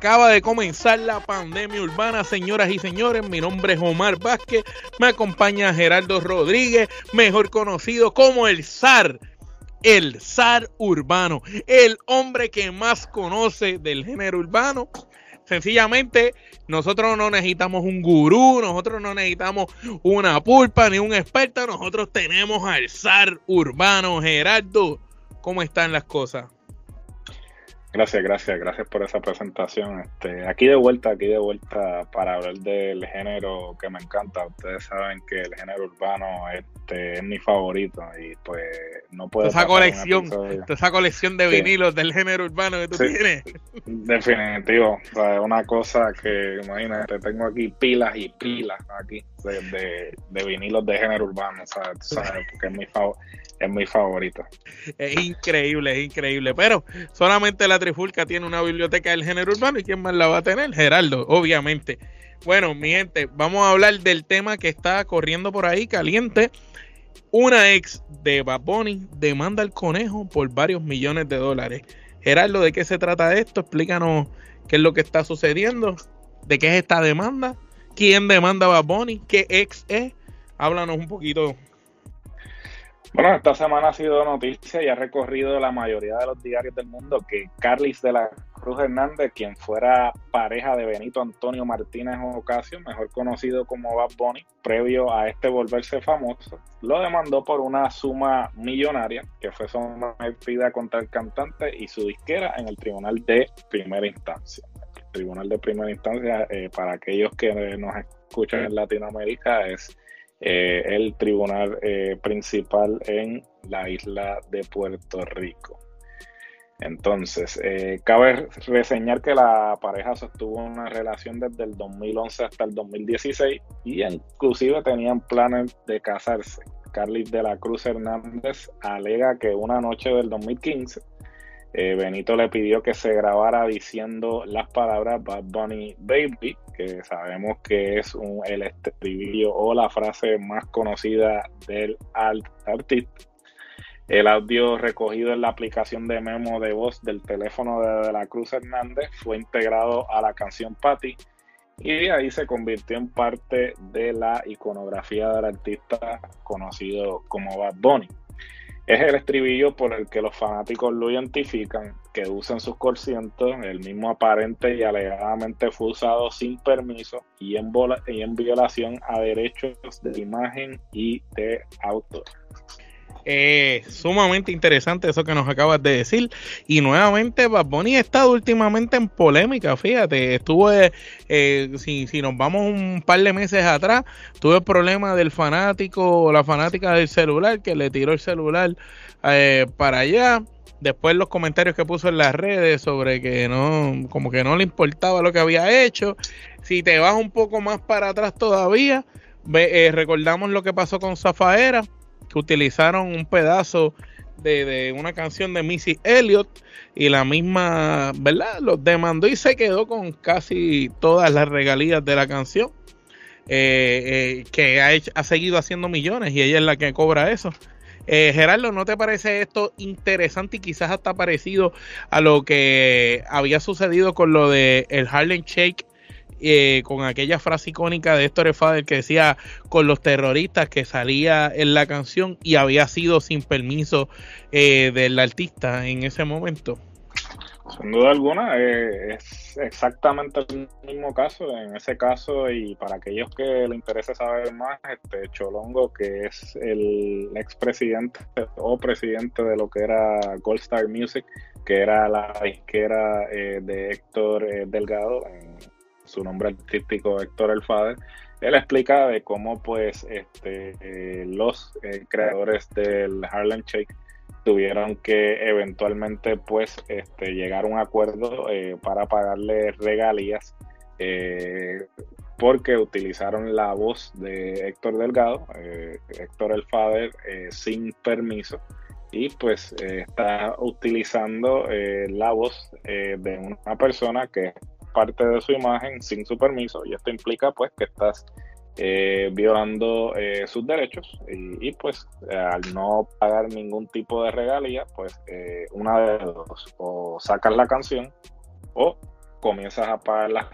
Acaba de comenzar la pandemia urbana, señoras y señores. Mi nombre es Omar Vázquez. Me acompaña Gerardo Rodríguez, mejor conocido como el zar. El zar urbano. El hombre que más conoce del género urbano. Sencillamente, nosotros no necesitamos un gurú, nosotros no necesitamos una pulpa ni un experto. Nosotros tenemos al zar urbano. Gerardo, ¿cómo están las cosas? Gracias, gracias, gracias por esa presentación. Este, aquí de vuelta, aquí de vuelta para hablar del género que me encanta. Ustedes saben que el género urbano este, es mi favorito y pues no puedo. Esa colección, esa colección de vinilos del género urbano que tú tienes. Definitivo, o sea, una cosa que imagínate, tengo aquí pilas y pilas aquí de, vinilos de género urbano, ¿sabes? Porque es mi favorito es increíble, es increíble. Pero solamente la Trifulca tiene una biblioteca del género urbano. ¿Y quién más la va a tener? Geraldo, obviamente. Bueno, mi gente, vamos a hablar del tema que está corriendo por ahí caliente. Una ex de Bad demanda al conejo por varios millones de dólares. Geraldo, ¿de qué se trata esto? Explícanos qué es lo que está sucediendo. ¿De qué es esta demanda? ¿Quién demanda a Bad ¿Qué ex es? Háblanos un poquito bueno, esta semana ha sido noticia y ha recorrido la mayoría de los diarios del mundo que Carlis de la Cruz Hernández, quien fuera pareja de Benito Antonio Martínez Ocasio, mejor conocido como Bad Bunny, previo a este volverse famoso, lo demandó por una suma millonaria que fue sometida contra el cantante y su disquera en el tribunal de primera instancia. Tribunal de primera instancia, eh, para aquellos que nos escuchan en Latinoamérica, es eh, el tribunal eh, principal en la isla de Puerto Rico. Entonces, eh, cabe reseñar que la pareja sostuvo una relación desde el 2011 hasta el 2016 y inclusive tenían planes de casarse. Carlis de la Cruz Hernández alega que una noche del 2015 eh, Benito le pidió que se grabara diciendo las palabras Bad Bunny Baby, que sabemos que es un, el estribillo o la frase más conocida del artista. El audio recogido en la aplicación de memo de voz del teléfono de, de la Cruz Hernández fue integrado a la canción Patty y ahí se convirtió en parte de la iconografía del artista conocido como Bad Bunny. Es el estribillo por el que los fanáticos lo identifican, que usan sus conciertos, el mismo aparente y alegadamente fue usado sin permiso y en, y en violación a derechos de imagen y de autor. Eh, sumamente interesante eso que nos acabas de decir. Y nuevamente, Bad Bunny ha estado últimamente en polémica. Fíjate, estuvo, eh, si, si, nos vamos un par de meses atrás, tuve el problema del fanático o la fanática del celular que le tiró el celular eh, para allá. Después los comentarios que puso en las redes sobre que no, como que no le importaba lo que había hecho. Si te vas un poco más para atrás todavía, eh, recordamos lo que pasó con Zafaera que utilizaron un pedazo de, una canción de Missy Elliott y la misma, ¿verdad? Los demandó y se quedó con casi todas las regalías de la canción. Eh, eh, que ha, ha, seguido haciendo millones y ella es la que cobra eso. Eh, Gerardo, ¿no te parece esto interesante y quizás hasta parecido a lo que había sucedido con lo de el Harlem Shake eh, con aquella frase icónica de Héctor Fader que decía con los terroristas que salía en la canción y había sido sin permiso eh, del artista en ese momento. Sin duda alguna, eh, es exactamente el mismo caso. En ese caso, y para aquellos que le interese saber más, este Cholongo, que es el expresidente o presidente de lo que era Gold Star Music, que era la disquera de Héctor Delgado, en, su nombre artístico Héctor El Fader, él explica de cómo pues este, eh, los eh, creadores del Harlem Shake tuvieron que eventualmente pues este, llegar a un acuerdo eh, para pagarle regalías porque utilizaron la voz de Héctor Delgado, Héctor el Fader, sin permiso. Y pues está utilizando la voz de una persona que parte de su imagen sin su permiso y esto implica pues que estás violando sus derechos y, pues al no pagar ningún tipo de regalía pues una de dos o sacas la canción o comienzas a pagar las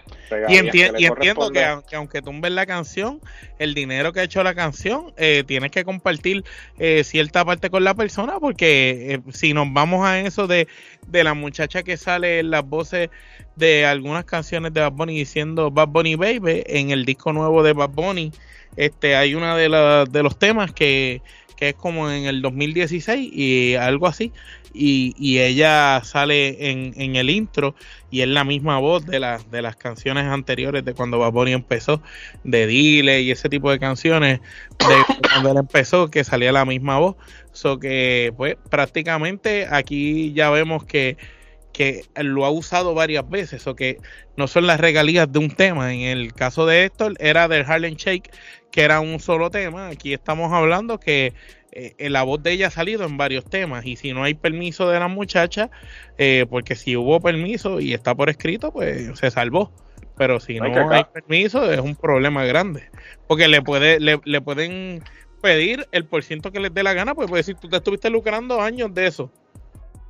y, y entiendo que, aunque tumben la canción, el dinero que ha hecho la canción, eh, tienes que compartir eh, cierta parte con la persona, porque eh, si nos vamos a eso de, de la muchacha que sale en las voces de algunas canciones de Bad Bunny diciendo Bad Bunny Baby, en el disco nuevo de Bad Bunny, este, hay uno de, de los temas que, que es como en el 2016 y algo así, y, ella sale en, en, el intro y es la misma voz de, la, de las canciones anteriores de cuando Bad empezó, de Dile y ese tipo de canciones, de cuando él empezó, que salía la misma voz. So que, pues, prácticamente aquí ya vemos que, que lo ha usado varias veces, o que no son las regalías de un tema. En el caso de Héctor, era del Harlem Shake, que era un solo tema. Aquí estamos hablando que eh, la voz de ella ha salido en varios temas y si no hay permiso de la muchacha, eh, porque si hubo permiso y está por escrito, pues se salvó. Pero si no hay permiso, es un problema grande. Porque le, puede, le, pueden pedir el por ciento que les dé la gana, pues puede decir, tú te estuviste lucrando años de eso.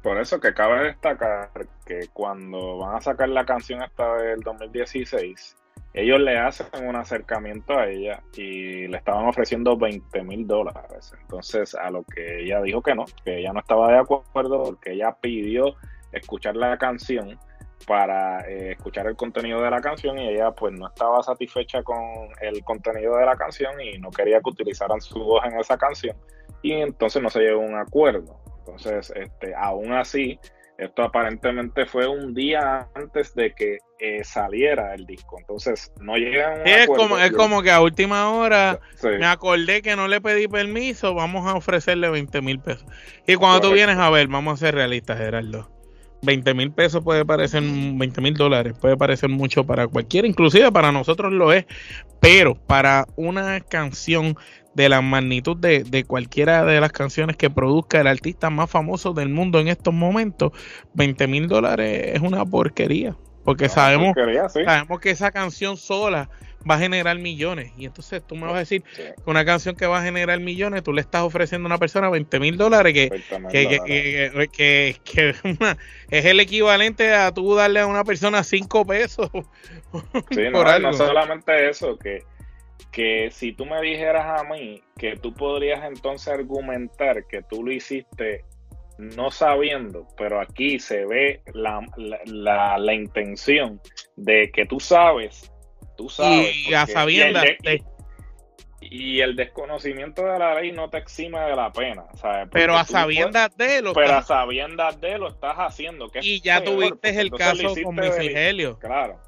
Por eso que cabe destacar que cuando van a sacar la canción esta del 2016, ellos le hacen un acercamiento a ella y le estaban ofreciendo 20 mil dólares. Entonces, a lo que ella dijo que no, que ella no estaba de acuerdo porque ella pidió escuchar la canción para eh, escuchar el contenido de la canción y ella pues no estaba satisfecha con el contenido de la canción y no quería que utilizaran su voz en esa canción y entonces no se llegó a un acuerdo. Entonces, este, aún así, esto aparentemente fue un día antes de que eh, saliera el disco. Entonces, no llega a un es como Es como que a última hora me acordé que no le pedí permiso, vamos a ofrecerle 20 mil pesos. Y cuando tú vienes a ver, vamos a ser realistas, Gerardo. 20 mil pesos puede parecer, 20 mil dólares puede parecer mucho para cualquiera, inclusive para nosotros lo es, pero para una canción de la magnitud de, de, cualquiera de las canciones que produzca el artista más famoso del mundo en estos momentos, 20 mil dólares es una porquería. Porque sabemos, sabemos que esa canción sola va a generar millones. Y entonces tú me vas a decir que una canción que va a generar millones, tú le estás ofreciendo a una persona 20 mil dólares, que, que, que, que es el equivalente a tú darle a una persona 5 pesos. Sí, no, no solamente eso, que que si tú me dijeras a mí que tú podrías entonces argumentar que tú lo hiciste no sabiendo, pero aquí se ve la, la, la, intención de que tú sabes, tú sabes. Y a sabiendas y el desconocimiento de la ley no te exime de la pena. Pero a sabiendas de lo Pero a sabiendas de lo estás haciendo. Que y ya tuviste el caso con Miguel Claro.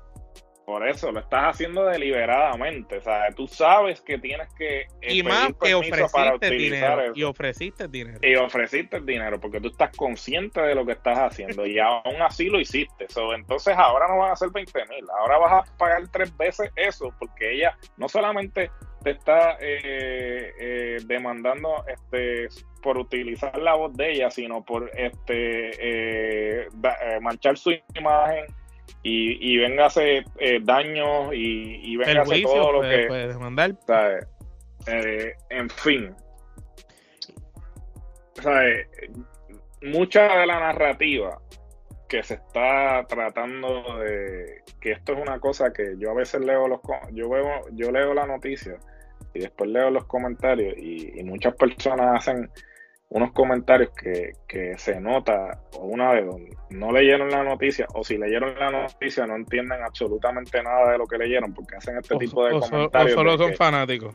Por eso lo estás haciendo deliberadamente, o sea, tú sabes que tienes que eh, y más que ofreciste dinero y ofreciste dinero y ofreciste dinero porque tú estás consciente de lo que estás haciendo y aún así lo hiciste. entonces ahora no van a ser 20 mil, ahora vas a pagar tres veces eso porque ella no solamente te está eh, eh, demandando este por utilizar la voz de ella, sino por este manchar su imagen y, y véngase eh, daños y, y véngase todo lo que. Puede demandar. Eh, en fin. Mucha de la narrativa que se está tratando de que esto es una cosa que yo a veces leo los yo veo yo leo la noticia y después leo los comentarios y muchas personas hacen unos comentarios que, que se nota, o una de donde no leyeron la noticia, o si leyeron la noticia no entienden absolutamente nada de lo que leyeron, porque hacen este tipo de comentarios. O solo son fanáticos.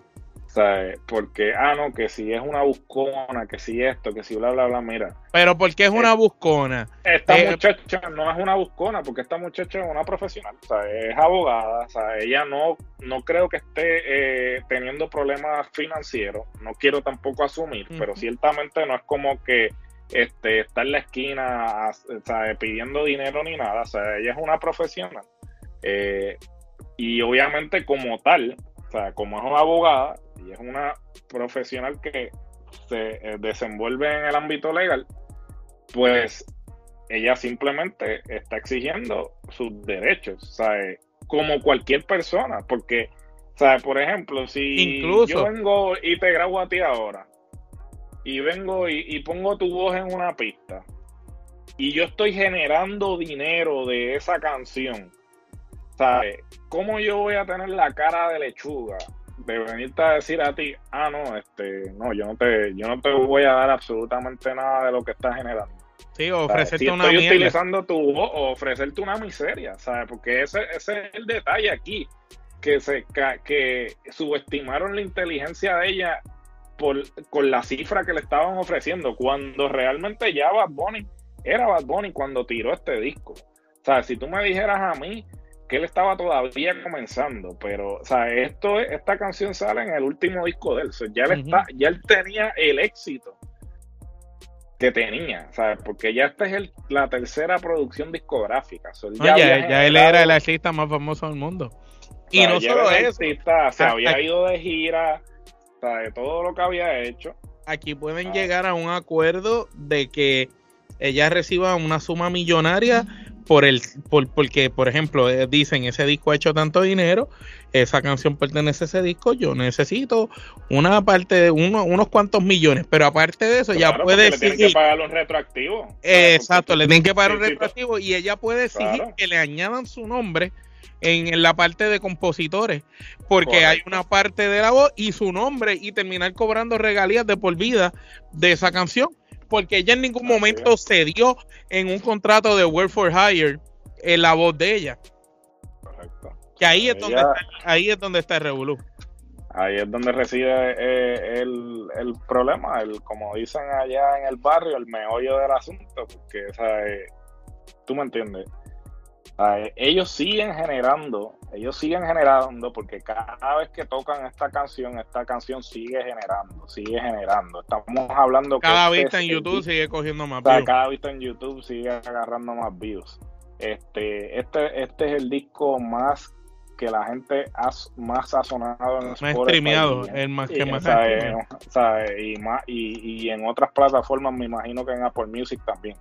¿Sabes? Porque, ah, no, que si es una buscona, que si esto, que si bla, bla, bla, mira. Pero ¿por qué es una eh, buscona? Esta eh, muchacha no es una buscona, porque esta muchacha es una profesional, o sea, es abogada, o sea, ella no, no creo que esté eh, teniendo problemas financieros, no quiero tampoco asumir, pero ciertamente no es como que este, está en la esquina pidiendo dinero ni nada, o sea, ella es una profesional. y obviamente como tal, sea, como es una abogada y es una profesional que se eh, desenvuelve en el ámbito legal, pues ella simplemente está exigiendo sus derechos, ¿sabes? Como cualquier persona, porque, ¿sabes? Por ejemplo, si yo vengo y te grabo a ti ahora, y vengo y, pongo tu voz en una pista, y yo estoy generando dinero de esa canción, ¿sabes? ¿Cómo yo voy a tener la cara de lechuga de venirte a decir a ti, ah, no, este, no, yo no te, yo no te voy a dar absolutamente nada de lo que estás generando? Sí, ofrecerte una estoy utilizando tu voz, o ofrecerte una miseria, ¿sabes? Porque ese, ese es el detalle aquí, que se que subestimaron la inteligencia de ella por, con la cifra que le estaban ofreciendo, cuando realmente ya Bad Bunny era Bad Bunny cuando tiró este disco. O sea, si tú me dijeras a mí que él estaba todavía comenzando, pero, o sea, esto, esta canción sale en el último disco de él, ya, él está, ya él tenía el éxito que tenía, ¿sabes? Porque ya esta es el, la tercera producción discográfica. ya, él era el artista más famoso del mundo. Y no solo eso, se había ido de gira, de todo lo que había hecho. Aquí pueden ah. llegar a un acuerdo de que ella reciba una suma millonaria por el por, porque por ejemplo dicen ese disco ha hecho tanto dinero esa canción pertenece a ese disco yo necesito una parte de uno, unos cuantos millones pero aparte de eso ya puede exigir le tienen que pagar los retroactivos exacto le tienen que pagar los retroactivos y ella puede exigir que le añadan su nombre en, la parte de compositores porque hay una parte de la voz y su nombre y terminar cobrando regalías de por vida de esa canción porque ella en ningún momento cedió en un contrato de Work for Hire en la voz de ella. Correcto. Que ahí es, donde está, ahí es donde está el revolú. Ahí es donde reside eh, el, el, problema, el, como dicen allá en el barrio, el meollo del asunto, porque, tú me entiendes, ellos siguen generando, ellos siguen generando, porque cada vez que tocan esta canción, esta canción sigue generando, sigue generando. Estamos hablando cada que vista en YouTube sigue cogiendo más views. Cada vista en YouTube sigue agarrando más views. Este, este, este es el disco más que la gente ha, más ha sonado en más streameado, el más que más y más y, y en otras plataformas me imagino que en Apple Music también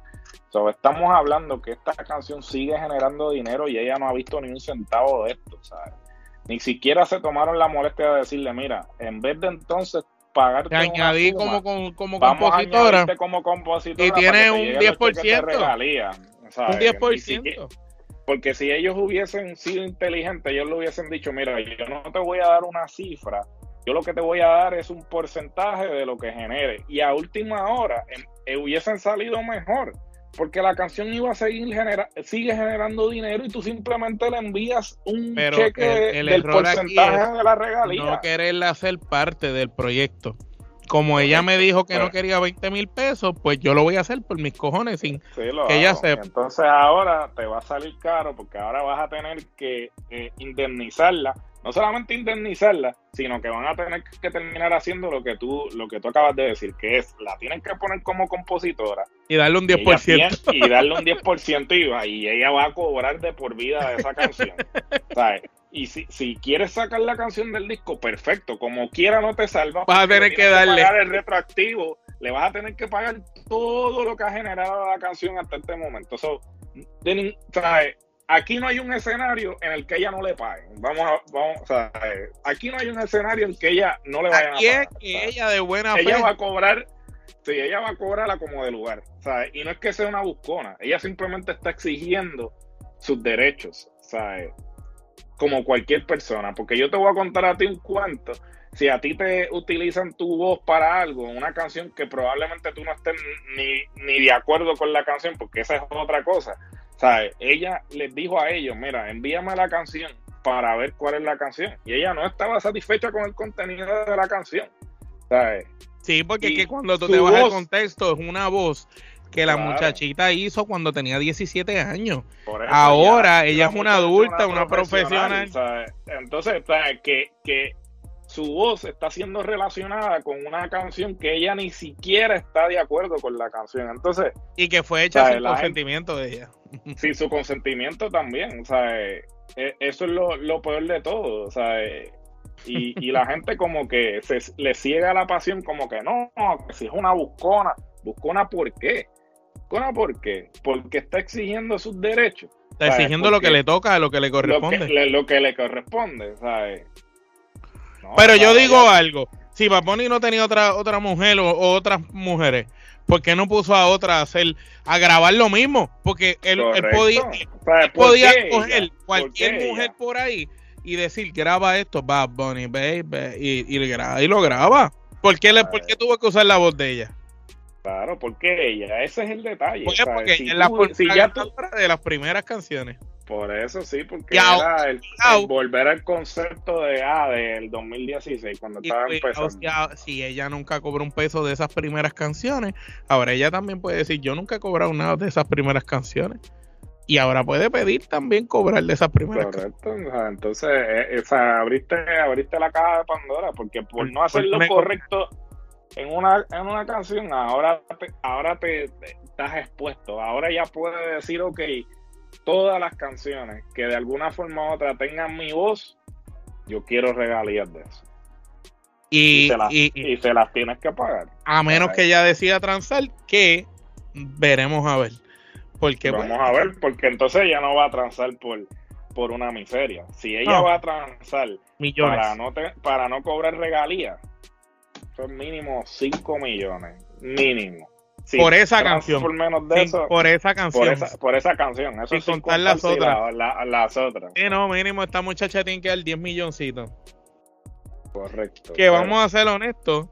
estamos hablando que esta canción sigue generando dinero y ella no ha visto ni un centavo de esto, ¿sabes? Ni siquiera se tomaron la molestia de decirle, mira, en vez de entonces pagarte Te añadí como, como, compositora, como compositora y tiene un 10%. Un 10%. Porque si ellos hubiesen sido inteligentes, ellos le hubiesen dicho, mira, yo no te voy a dar una cifra, yo lo que te voy a dar es un porcentaje de lo que genere. Y a última hora em, eh, hubiesen salido mejor porque la canción iba a seguir genera sigue generando dinero y tú simplemente le envías un cheque el, del porcentaje de la regalía. No quererle hacer parte del proyecto. Como ella me dijo que no pues. quería 20 mil pesos, pues yo lo voy a hacer por mis cojones sin que ella sepa. Entonces ahora te va a salir caro porque ahora vas a tener que eh, indemnizarla no solamente indemnizarla, sino que van a tener que terminar haciendo lo que tú, lo que tú acabas de decir, que es la tienen que poner como compositora. Y darle un 10%. Y, darle un 10% y, y ella va a cobrar de por vida de esa canción. ¿sabes? Y si, si quieres sacar la canción del disco, perfecto. Como quiera no te salva. Vas a tener que darle. el retroactivo. Le vas a tener que pagar todo lo que ha generado la canción hasta este momento. So, ¿sabes? aquí no hay un escenario en el que ella no le paguen. Vamos a, vamos, eh, aquí no hay un escenario en que ella no le vaya a pagar. Es que ella de buena ella va a cobrar, sí, ella va a cobrarla como de lugar, ¿sabes? Y no es que sea una buscona, ella simplemente está exigiendo sus derechos, ¿sabes? Como cualquier persona, porque yo te voy a contar a ti un cuento. Si a ti te utilizan tu voz para algo, una canción que probablemente tú no estés ni, ni de acuerdo con la canción, porque esa es otra cosa ¿sabes? Ella les dijo a ellos, mira, envíame la canción para ver cuál es la canción. Y ella no estaba satisfecha con el contenido de la canción. ¿sabes? Sí, porque es que cuando tú te vas al contexto, es una voz que la muchachita hizo cuando tenía 17 años. Ahora ella es una adulta, una, profesional. Entonces. Que, que su voz está siendo relacionada con una canción que ella ni siquiera está de acuerdo con la canción. Entonces, y que fue hecha sin consentimiento de ella. Sin su consentimiento también. O sea, e, eso es lo, lo, peor de todo, o sea, eh, y, y, la gente como que se le ciega la pasión, como que no, que si es una buscona, buscona ¿por qué? ¿Por qué? Porque está exigiendo sus derechos. Está exigiendo lo que le toca, lo que le corresponde. Lo que le, lo que le corresponde, ¿sabes? Pero yo digo algo, si Paponi no tenía otra otra mujer o, otras mujeres, ¿por qué no puso a otra a hacer a grabar lo mismo? Porque él, podía, podía coger cualquier mujer por ahí y decir graba esto, Bad Bunny, baby, y, y, y lo graba. ¿Por qué, le, ¿Por qué tuvo que usar la voz de ella? Claro, porque ella, ese es el detalle. Porque si la, si ya de las primeras canciones. Por eso sí, porque era el, volver al concepto de ah, del 2016, cuando estaba empezando. si ella nunca cobró un peso de esas primeras canciones, ahora ella también puede decir, yo nunca he cobrado nada de esas primeras canciones. Y ahora puede pedir también cobrar de esas primeras Correcto, entonces eh, o abriste, abriste la caja de Pandora, porque por no hacer lo correcto en una, en una canción, ahora ahora te, estás expuesto, ahora ya puedes decir, ok, todas las canciones que de alguna forma u otra tengan mi voz, yo quiero regalías de eso. Y, se las, y, se las tienes que pagar. A menos que ella decida transar, que veremos a ver. Porque, Vamos a ver, porque entonces ella no va a transar por, por una miseria. Si ella va a transar para no, para no cobrar regalías, son mínimo 5 millones. Mínimo por esa canción. Por menos de eso. Por esa canción. Por esa, canción. Eso Sin contar las otras. las otras. Sí, no, mínimo esta muchacha tiene que dar 10 milloncitos. Correcto. Que vamos a ser honestos.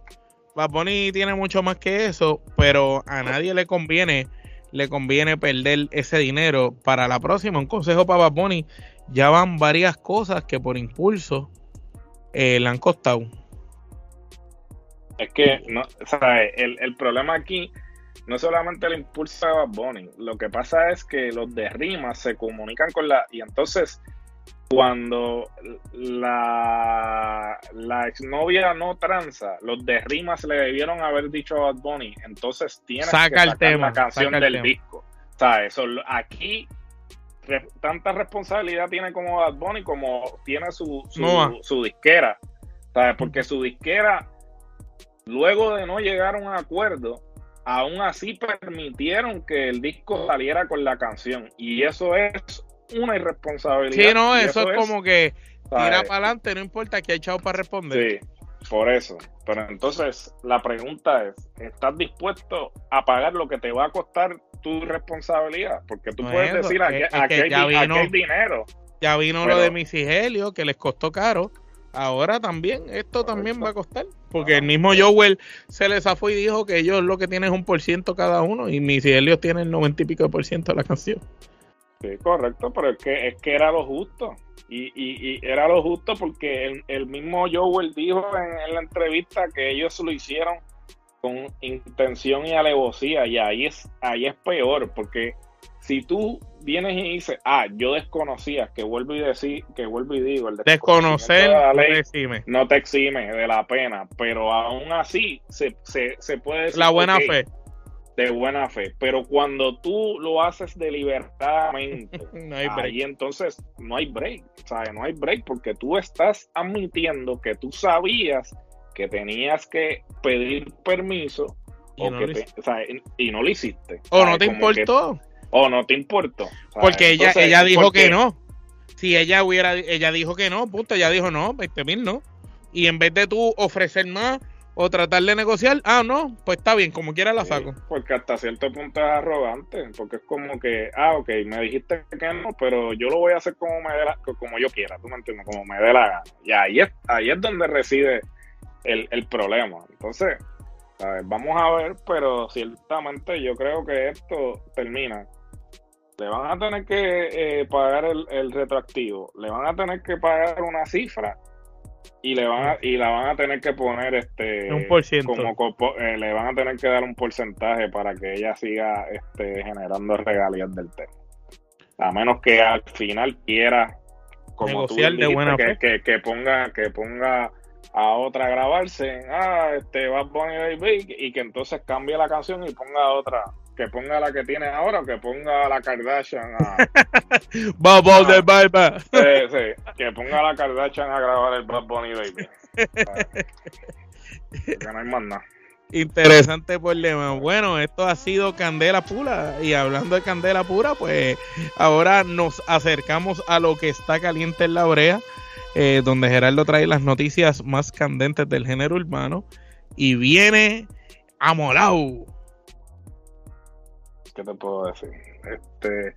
Bad tiene mucho más que eso, pero a nadie le conviene le conviene perder ese dinero para la próxima. Un consejo para Bad ya van varias cosas que por impulso eh, le han costado. Es que no, el, el problema aquí no solamente el impulso de Bad Bunny, lo que pasa es que los de rimas se comunican con la. Y entonces, cuando la, la exnovia no tranza, los de rimas le debieron haber dicho a Bad Bunny, entonces tiene que sacar la canción del disco. O sea, eso, aquí tanta responsabilidad tiene como Bad Bunny como tiene su, su, su disquera. ¿sabes? Porque su disquera, luego de no llegar a un acuerdo, aún así permitieron que el disco saliera con la canción. Y eso es una irresponsabilidad. Sí, no, eso, es, como que tira para adelante, no importa que hay chavo para responder. Sí, por eso. Pero entonces la pregunta es, ¿estás dispuesto a pagar lo que te va a costar tu responsabilidad? Porque tú puedes decir, aquí, hay, dinero. Ya vino lo de Misigelio, que les costó caro. Ahora también, esto también va a costar. Porque el mismo Joel se les zafó y dijo que ellos lo que tienen es un por ciento cada uno y Missy Elliott tiene el noventa y pico por ciento de la canción. Sí, correcto, pero es que, es que era lo justo. Y, y, era lo justo porque el, mismo Joel dijo en, la entrevista que ellos lo hicieron con intención y alevosía. Y ahí es, ahí es peor, porque si tú vienes y dices, ah, yo desconocía, que vuelvo y decir, que vuelvo y digo, el desconocer no te exime de la pena, pero aún así se, se, puede decir la buena fe. De buena fe, pero cuando tú lo haces deliberadamente, no hay ahí entonces no hay break, ¿sabes? No hay break porque tú estás admitiendo que tú sabías que tenías que pedir permiso y, o no, que y no lo hiciste. O no te importó o no te importó. Porque ella, ella dijo que no. Si ella hubiera, ella dijo que no, punto, ella dijo no, 20 mil no. Y en vez de tú ofrecer más o tratar de negociar, ah, no, pues está bien, como quiera la saco. porque hasta cierto punto es arrogante, porque es como que, ah, ok, me dijiste que no, pero yo lo voy a hacer como me dé la, como yo quiera, tú me entiendes, como me dé la gana. Y ahí es, ahí es donde reside el, el problema. Entonces, vamos a ver, pero ciertamente yo creo que esto termina le van a tener que eh, pagar el, retroactivo, le van a tener que pagar una cifra y le van a, y la van a tener que poner este un por ciento. como eh, le van a tener que dar un porcentaje para que ella siga este generando regalías del tema. A menos que al final quiera como tú de buena que, que, ponga que ponga a otra a grabarse ah este va a poner y que entonces cambie la canción y ponga otra que ponga la que tiene ahora o que ponga la Kardashian a. Bubble de Barba. Sí, sí, que ponga la Kardashian a grabar el Bad Bunny Baby. Que no hay más nada. Interesante problema. Bueno, esto ha sido Candela Pura. Y hablando de Candela Pura, pues ahora nos acercamos a lo que está caliente en la brea, eh, donde Gerardo trae las noticias más candentes del género urbano. Y viene Amolao. ¿Qué te puedo decir? Este,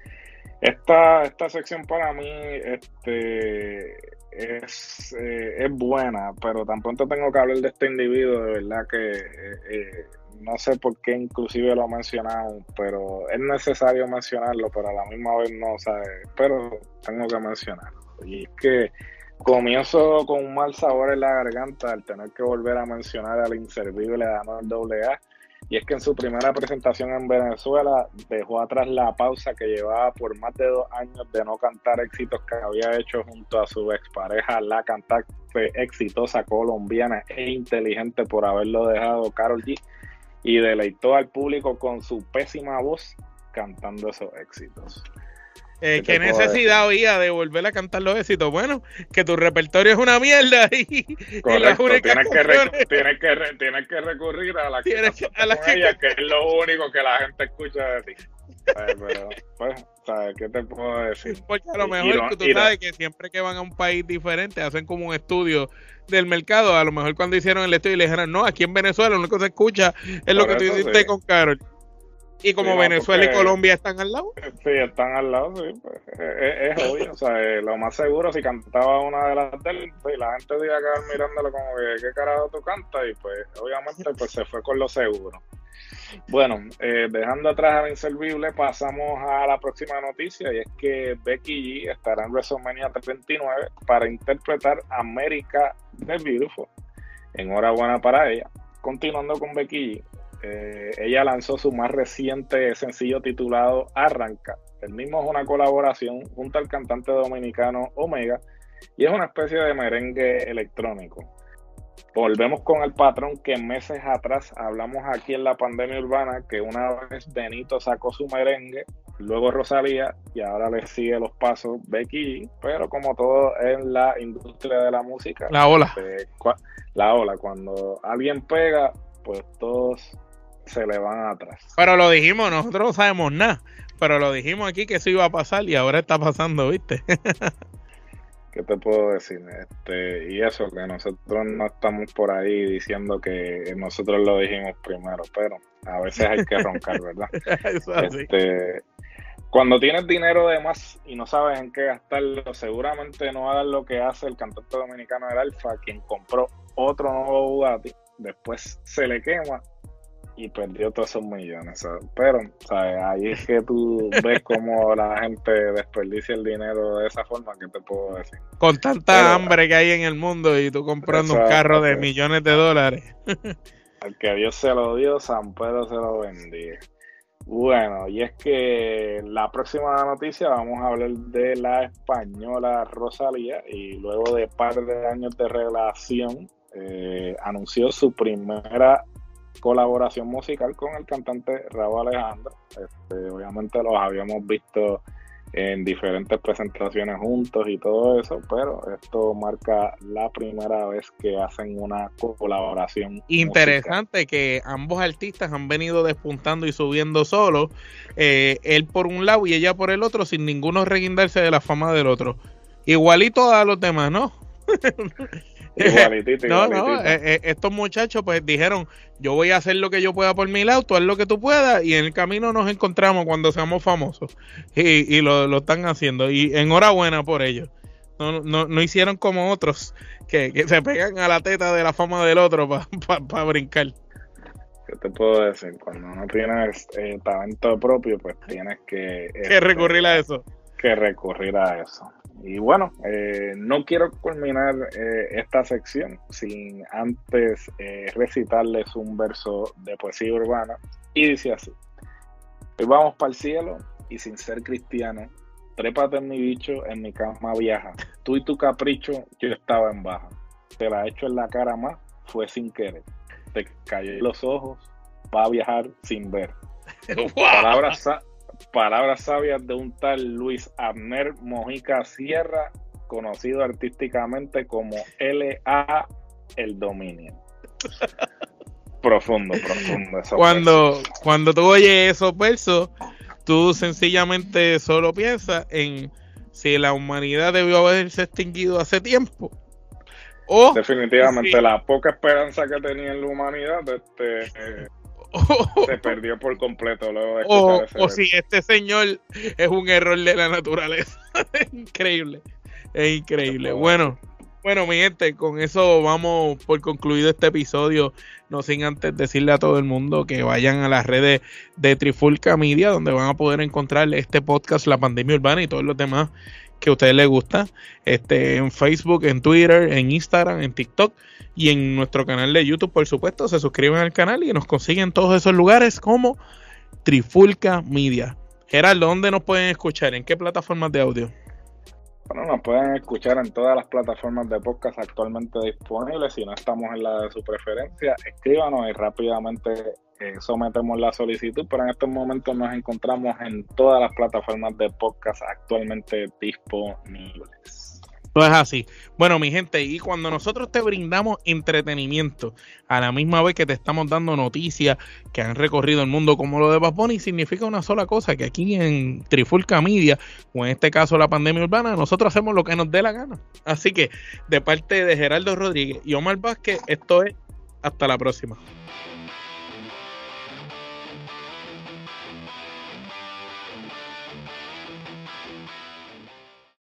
esta, esta sección para mí este, es, eh, es buena, pero tampoco tengo que hablar de este individuo, de verdad que eh, eh, no sé por qué inclusive lo ha mencionado, pero es necesario mencionarlo, pero a la misma vez no, ¿sabes? Pero tengo que mencionarlo. Y es que comienzo con un mal sabor en la garganta al tener que volver a mencionar al inservible de Anuel AA y es que en su primera presentación en Venezuela dejó atrás la pausa que llevaba por más de dos años de no cantar éxitos que había hecho junto a su expareja, la cantante exitosa colombiana e inteligente por haberlo dejado Carol G. Y deleitó al público con su pésima voz cantando esos éxitos. Eh, ¿Qué, necesidad había de volver a cantar los éxitos? Bueno, que tu repertorio es una mierda y, Correcto, tienes, que tienes, que tienes que recurrir a la que, a la que... Ella, que es lo único que la gente escucha de ti. Pero, pues, ¿sabes qué te puedo decir? Porque a lo mejor que tú sabes que siempre que van a un país diferente hacen como un estudio del mercado. A lo mejor cuando hicieron el estudio le dijeron, no, aquí en Venezuela lo único que se escucha es lo que tú hiciste con Carol. Y como Venezuela y Colombia están al lado. Sí, están al lado, sí. Pues, es, obvio. O sea, eh, lo más seguro, si cantaba una de las del, pues, la gente iba a quedar mirándolo como que, ¿qué carajo tú cantas? Y pues, obviamente, pues se fue con lo seguro. Bueno, eh, dejando atrás al inservible, pasamos a la próxima noticia y es que Becky G estará en WrestleMania 39 para interpretar América de Beautiful. Enhorabuena para ella. Continuando con Becky G, eh, ella lanzó su más reciente sencillo titulado Arranca. El mismo es una colaboración junto al cantante dominicano Omega y es una especie de merengue electrónico. Volvemos con el patrón que meses atrás hablamos aquí en la pandemia urbana, que una vez Benito sacó su merengue, luego Rosalía y ahora le sigue los pasos Becky, pero como todo en la industria de la música. La ola. Eh, la ola, cuando alguien pega, pues todos se le van atrás. Pero lo dijimos, nosotros no sabemos nada, pero lo dijimos aquí que eso iba a pasar y ahora está pasando, ¿viste? ¿Qué te puedo decir? Este, y eso, que nosotros no estamos por ahí diciendo que nosotros lo dijimos primero, pero a veces hay que roncar, ¿verdad? este, cuando tienes dinero de más y no sabes en qué gastarlo, seguramente no hagas lo que hace el cantante dominicano del Alfa, quien compró otro nuevo Bugatti, después se le quema y perdió todos esos millones. Pero, ¿sabes? ahí es que tú ves cómo la gente desperdicia el dinero de esa forma, que te puedo decir? Con tanta hambre que hay en el mundo y tú comprando un carro de millones de dólares. Al que Dios se lo dio, San Pedro se lo bendiga. Bueno, y es que la próxima noticia vamos a hablar de la española Rosalía y luego de par de años de relación eh, anunció su primera colaboración musical con el cantante Raúl Alejandro. Este, obviamente los habíamos visto en diferentes presentaciones juntos y todo eso, pero esto marca la primera vez que hacen una colaboración. Interesante que ambos artistas han venido despuntando y subiendo solos, eh, él por un lado y ella por el otro, sin ninguno reguindarse de la fama del otro. Igualito a los demás, ¿no? no, no, eh, eh, estos muchachos pues dijeron, yo voy a hacer lo que yo pueda por mi lado, tú haz lo que tú puedas y en el camino nos encontramos cuando seamos famosos. Y, y lo, están haciendo y enhorabuena por ello. No, no, no hicieron como otros que, se pegan a la teta de la fama del otro para brincar. ¿Qué te puedo decir? Cuando no tienes eh, talento propio, pues tienes que... que recurrir a este, eso. Que recurrir a eso. Y bueno, eh, no quiero culminar eh, esta sección sin antes eh, recitarles un verso de poesía urbana. Y dice así: Hoy vamos para el cielo y sin ser cristiano, trépate en mi bicho, en mi cama viaja. Tú y tu capricho, yo estaba en baja. Te la echo en la cara más, fue sin querer. Te cayó los ojos, va a viajar sin ver. Palabras, palabras sabias de un tal Luis Abner Mojica Sierra, conocido artísticamente como LA El Dominio. profundo, profundo. Cuando, cuando tú oyes esos versos, tú sencillamente solo piensas en si la humanidad debió haberse extinguido hace tiempo. O Definitivamente, la poca esperanza que tenía en la humanidad este, se perdió por completo. Luego o, o si este señor es un error de la naturaleza. increíble. Es increíble. Bueno. Bueno, mi gente, con eso vamos por concluido este episodio. No sin antes decirle a todo el mundo que vayan a las redes de Trifulca Media, donde van a poder encontrar este podcast, La Pandemia Urbana y todos los demás que a ustedes les gusta. Este, en Facebook, en Twitter, en Instagram, en TikTok y en nuestro canal de YouTube, por supuesto. Se suscriben al canal y nos consiguen todos esos lugares como Trifulca Media. Gerardo, ¿dónde nos pueden escuchar? ¿En qué plataformas de audio? Bueno, nos pueden escuchar en todas las plataformas de podcast actualmente disponibles. Si no estamos en la de su preferencia, escríbanos y rápidamente eh, sometemos la solicitud. Pero en estos momentos nos encontramos en todas las plataformas de podcast actualmente disponibles. Es así. Bueno, mi gente, y cuando nosotros te brindamos entretenimiento, a la misma vez que te estamos dando noticias que han recorrido el mundo como lo de Bad significa una sola cosa, que aquí en Trifulca Media, o en este caso la pandemia urbana, nosotros hacemos lo que nos dé la gana. Así que, de parte de Gerardo Rodríguez y Omar Vázquez, esto es hasta la próxima.